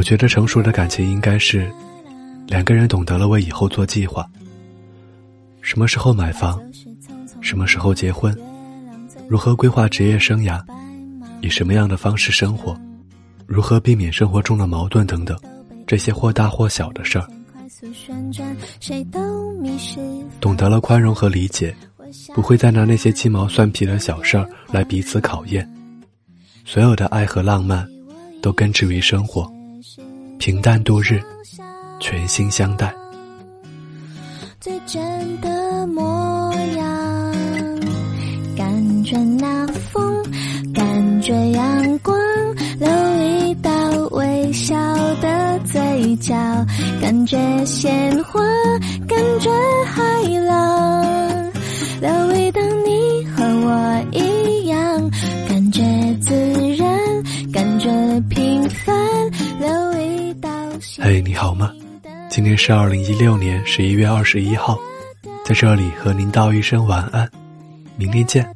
我觉得成熟的感情应该是，两个人懂得了为以后做计划。什么时候买房，什么时候结婚，如何规划职业生涯，以什么样的方式生活，如何避免生活中的矛盾等等，这些或大或小的事儿。懂得了宽容和理解，不会再拿那些鸡毛蒜皮的小事儿来彼此考验。所有的爱和浪漫，都根植于生活，平淡度日，全心相待。最真的模样，感觉那风，感觉阳光，留一道微笑的嘴角，感觉鲜花，感觉海浪，留一道你和我一样，感觉自然，感觉平凡，道。嘿，你好吗？今天是二零一六年十一月二十一号，在这里和您道一声晚安，明天见。